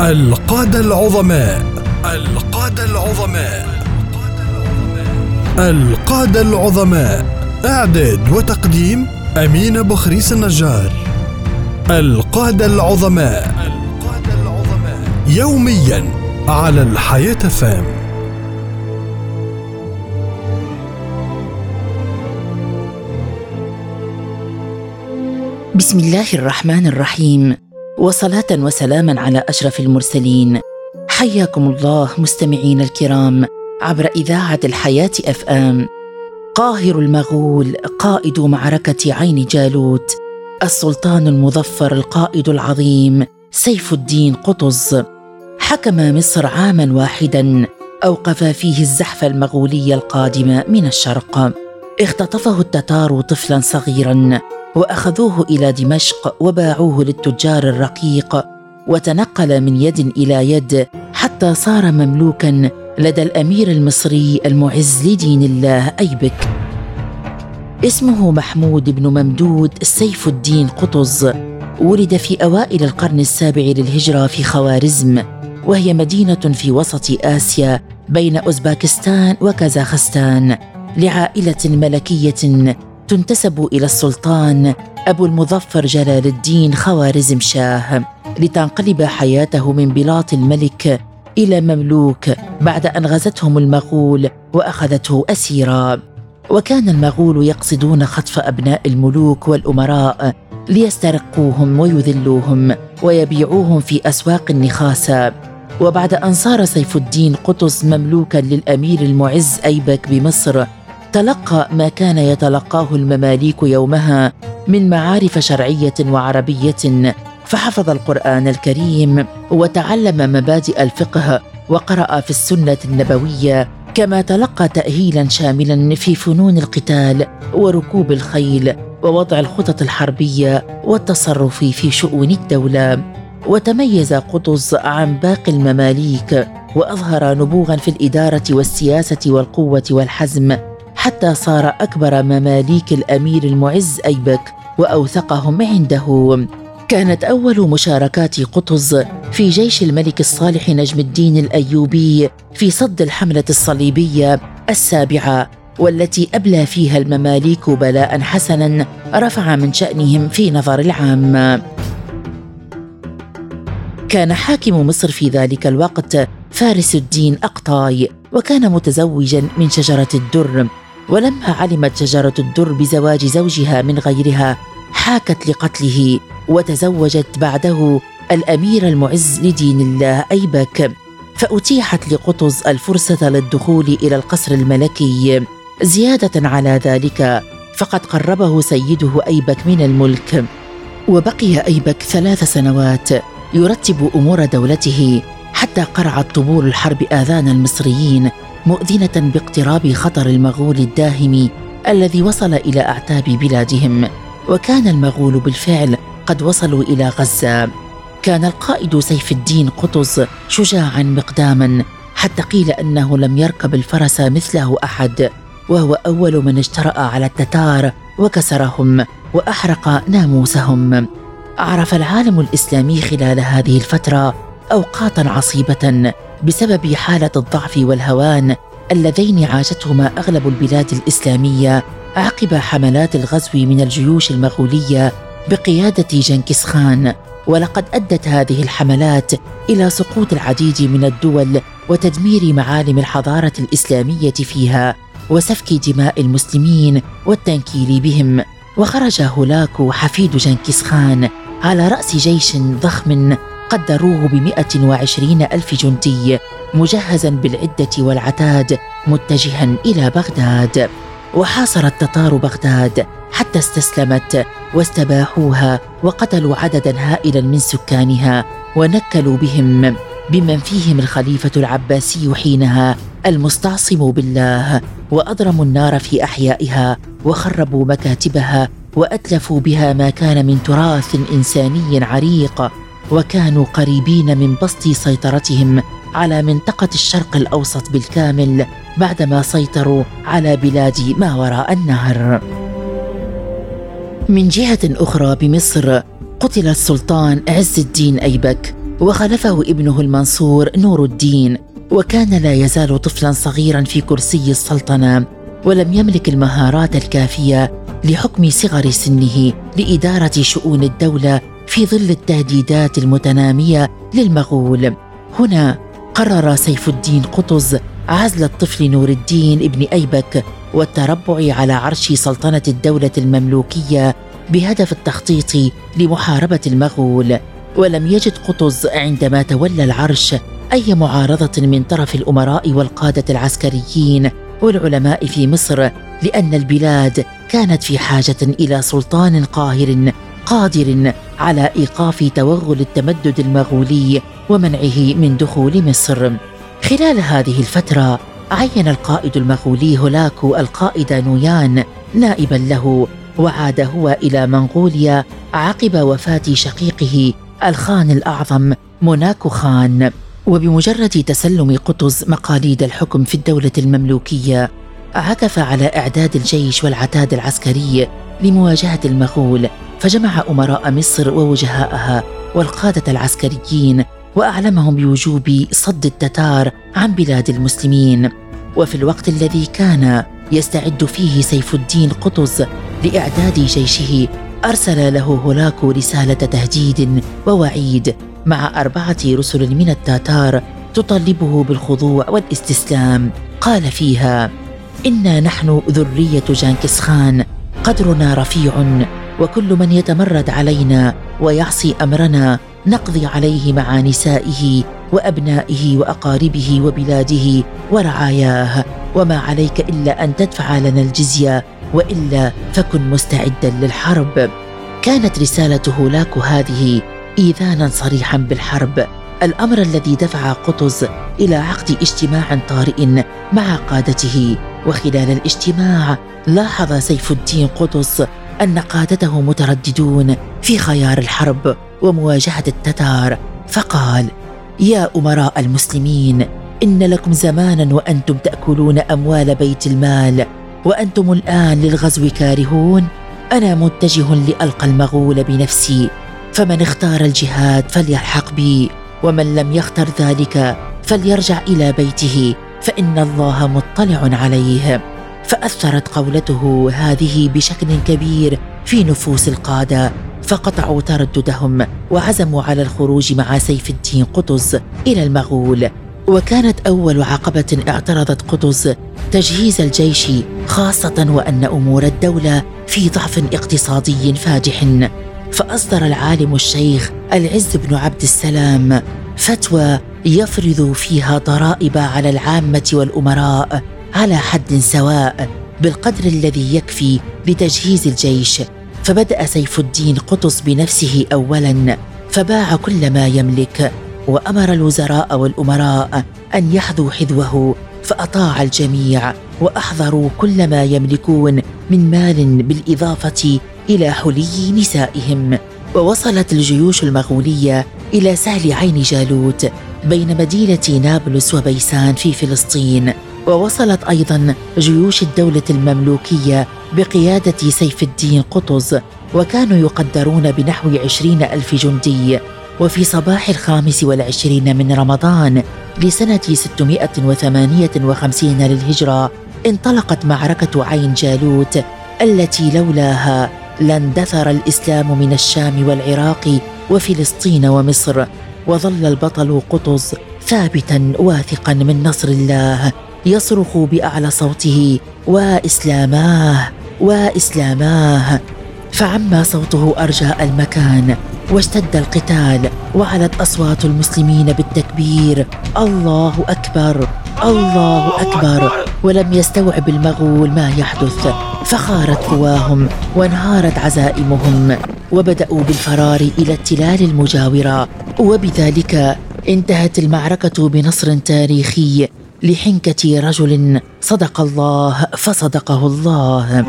القادة العظماء. القادة العظماء. القادة العظماء. إعداد وتقديم أمين بخريس النجار. القادة العظماء القادة العظماء. يوميا على الحياة فام. بسم الله الرحمن الرحيم. وصلاة وسلاما على أشرف المرسلين. حياكم الله مستمعين الكرام عبر إذاعة الحياة FM قاهر المغول قائد معركة عين جالوت. السلطان المظفر القائد العظيم سيف الدين قطز. حكم مصر عاما واحدا أوقف فيه الزحف المغولي القادم من الشرق. اختطفه التتار طفلا صغيرا. وأخذوه إلى دمشق وباعوه للتجار الرقيق وتنقل من يد إلى يد حتى صار مملوكا لدى الأمير المصري المعز لدين الله أيبك. اسمه محمود بن ممدود سيف الدين قطز ولد في أوائل القرن السابع للهجرة في خوارزم وهي مدينة في وسط آسيا بين أوزباكستان وكازاخستان لعائلة ملكية تنتسب إلى السلطان أبو المظفر جلال الدين خوارزم شاه لتنقلب حياته من بلاط الملك إلى مملوك بعد أن غزتهم المغول وأخذته أسيرا. وكان المغول يقصدون خطف أبناء الملوك والأمراء ليسترقوهم ويذلوهم ويبيعوهم في أسواق النخاسه وبعد أن صار سيف الدين قطز مملوكا للأمير المعز أيبك بمصر تلقى ما كان يتلقاه المماليك يومها من معارف شرعية وعربية فحفظ القرآن الكريم وتعلم مبادئ الفقه وقرأ في السنة النبوية كما تلقى تاهيلا شاملا في فنون القتال وركوب الخيل ووضع الخطط الحربية والتصرف في شؤون الدولة. وتميز قطز عن باقي المماليك وأظهر نبوغا في الإدارة والسياسة والقوة والحزم حتى صار أكبر مماليك الأمير المعز أيبك وأوثقهم عنده. كانت أول مشاركات قطز في جيش الملك الصالح نجم الدين الأيوبي في صد الحملة الصليبية السابعة والتي أبلى فيها المماليك بلاء حسنا رفع من شأنهم في نظر العام. كان حاكم مصر في ذلك الوقت فارس الدين أقطاي وكان متزوجا من شجرة الدر ولما علمت شجرة الدر بزواج زوجها من غيرها حاكت لقتله وتزوجت بعده الأمير المعز لدين الله أيبك. فأتيحت لقطز الفرصة للدخول إلى القصر الملكي. زيادة على ذلك فقد قربه سيده أيبك من الملك. وبقي أيبك ثلاث سنوات يرتب أمور دولته. حتى قرعت طبول الحرب آذان المصريين مؤذنة باقتراب خطر المغول الداهم الذي وصل إلى أعتاب بلادهم. وكان المغول بالفعل قد وصلوا إلى غزة. كان القائد سيف الدين قطز شجاعا مقداما حتى قيل أنه لم يركب الفرس مثله أحد وهو أول من اجترا على التتار وكسرهم وأحرق ناموسهم. عرف العالم الإسلامي خلال هذه الفترة أوقاتا عصيبة بسبب حالة الضعف والهوان اللذين عاشتهما أغلب البلاد الإسلامية عقب حملات الغزو من الجيوش المغولية بقيادة جنكيز خان. ولقد أدت هذه الحملات إلى سقوط العديد من الدول وتدمير معالم الحضارة الإسلامية فيها وسفك دماء المسلمين والتنكيل بهم. وخرج هولاكو حفيد جنكيز خان على رأس جيش ضخم قدروه بمئة وعشرين ألف جندي مجهزا بالعدة والعتاد متجها إلى بغداد. وحاصر التتار بغداد حتى استسلمت واستباحوها وقتلوا عددا هائلا من سكانها ونكلوا بهم بمن فيهم الخليفة العباسي حينها المستعصم بالله وأضرموا النار في أحيائها وخربوا مكاتبها وأتلفوا بها ما كان من تراث إنساني عريق. وكانوا قريبين من بسط سيطرتهم على منطقة الشرق الأوسط بالكامل بعدما سيطروا على بلاد ما وراء النهر. من جهة أخرى بمصر قتل السلطان عز الدين أيبك وخلفه ابنه المنصور نور الدين وكان لا يزال طفلا صغيرا في كرسي السلطنة ولم يملك المهارات الكافية لحكم صغر سنه لإدارة شؤون الدولة في ظل التهديدات المتنامية للمغول. هنا قرر سيف الدين قطز عزل الطفل نور الدين ابن أيبك والتربع على عرش سلطنة الدولة المملوكية بهدف التخطيط لمحاربة المغول. ولم يجد قطز عندما تولى العرش أي معارضة من طرف الأمراء والقادة العسكريين والعلماء في مصر لأن البلاد كانت في حاجة إلى سلطان قاهر قادر على إيقاف توغل التمدد المغولي ومنعه من دخول مصر. خلال هذه الفترة عين القائد المغولي هولاكو القائد نويان نائبا له وعاد هو إلى منغوليا عقب وفاة شقيقه الخان الأعظم موناكو خان. وبمجرد تسلم قطز مقاليد الحكم في الدولة المملوكية عكف على إعداد الجيش والعتاد العسكري لمواجهة المغول فجمع أمراء مصر ووجهاءها والقادة العسكريين وأعلمهم بوجوب صد التتار عن بلاد المسلمين. وفي الوقت الذي كان يستعد فيه سيف الدين قطز لإعداد جيشه أرسل له هولاكو رسالة تهديد ووعيد مع أربعة رسل من التتار تطالبه بالخضوع والاستسلام. قال فيها إنا نحن ذرية جانكس خان قدرنا رفيع وكل من يتمرد علينا ويعصي أمرنا نقضي عليه مع نسائه وأبنائه وأقاربه وبلاده ورعاياه. وما عليك إلا أن تدفع لنا الجزية وإلا فكن مستعدا للحرب. كانت رساله هولاكو هذه إيذانا صريحا بالحرب. الأمر الذي دفع قطز إلى عقد اجتماع طارئ مع قادته. وخلال الاجتماع لاحظ سيف الدين قطز أن قادته مترددون في خيار الحرب ومواجهة التتار فقال يا أمراء المسلمين إن لكم زمانا وأنتم تأكلون أموال بيت المال وأنتم الآن للغزو كارهون أنا متجه لألقى المغول بنفسي فمن اختار الجهاد فليلحق بي ومن لم يختر ذلك فليرجع إلى بيته فإن الله مطلع عليه. فأثرت قولته هذه بشكل كبير في نفوس القادة فقطعوا ترددهم وعزموا على الخروج مع سيف الدين قطز إلى المغول. وكانت أول عقبة اعترضت قطز تجهيز الجيش خاصة وأن أمور الدولة في ضعف اقتصادي فادح. فأصدر العالم الشيخ العز بن عبد السلام فتوى يفرض فيها ضرائب على العامة والأمراء على حد سواء بالقدر الذي يكفي لتجهيز الجيش. فبدأ سيف الدين قطز بنفسه اولا فباع كل ما يملك وأمر الوزراء والأمراء أن يحذوا حذوه فأطاع الجميع وأحضروا كل ما يملكون من مال بالإضافة إلى حلي نسائهم. ووصلت الجيوش المغولية إلى سهل عين جالوت بين مدينة نابلس وبيسان في فلسطين ووصلت أيضا جيوش الدولة المملوكية بقيادة سيف الدين قطز وكانوا يقدرون بنحو عشرين ألف جندي. وفي صباح الخامس والعشرين من رمضان لسنة 658 للهجرة انطلقت معركة عين جالوت التي لولاها لاندثر الإسلام من الشام والعراق وفلسطين ومصر. وظل البطل قطز ثابتا واثقا من نصر الله يصرخ بأعلى صوته وإسلاماه وإسلاماه. فعم صوته ارجاء المكان واشتد القتال وعلت أصوات المسلمين بالتكبير الله أكبر الله أكبر. ولم يستوعب المغول ما يحدث فخارت قواهم وانهارت عزائمهم وبدأوا بالفرار إلى التلال المجاورة وبذلك انتهت المعركة بنصر تاريخي لحنكة رجل صدق الله فصدقه الله.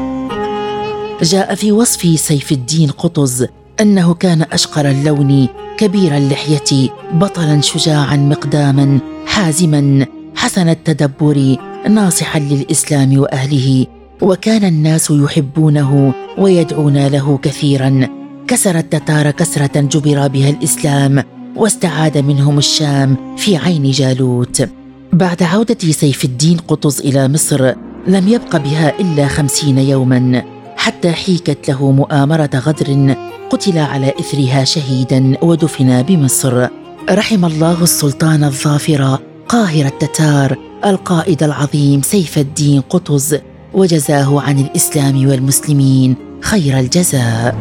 جاء في وصف سيف الدين قطز أنه كان أشقر اللون كبير اللحية بطلا شجاعا مقداما حازما حسن التدبر ناصحا للإسلام وأهله وكان الناس يحبونه ويدعون له كثيرا. كسر التتار كسرة جبر بها الإسلام واستعاد منهم الشام في عين جالوت. بعد عودة سيف الدين قطز إلى مصر لم يبق بها إلا خمسين يوما حتى حيكت له مؤامرة غدر قتل على إثرها شهيدا ودفن بمصر. رحم الله السلطان الظافر قاهر التتار القائد العظيم سيف الدين قطز وجزاه عن الإسلام والمسلمين خير الجزاء.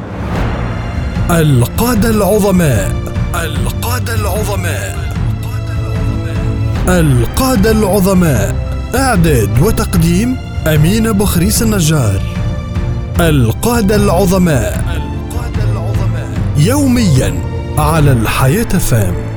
القادة العظماء القادة العظماء القادة العظماء إعداد وتقديم امين بخريس النجار القادة العظماء القادة العظماء يوميا على الحياة فام.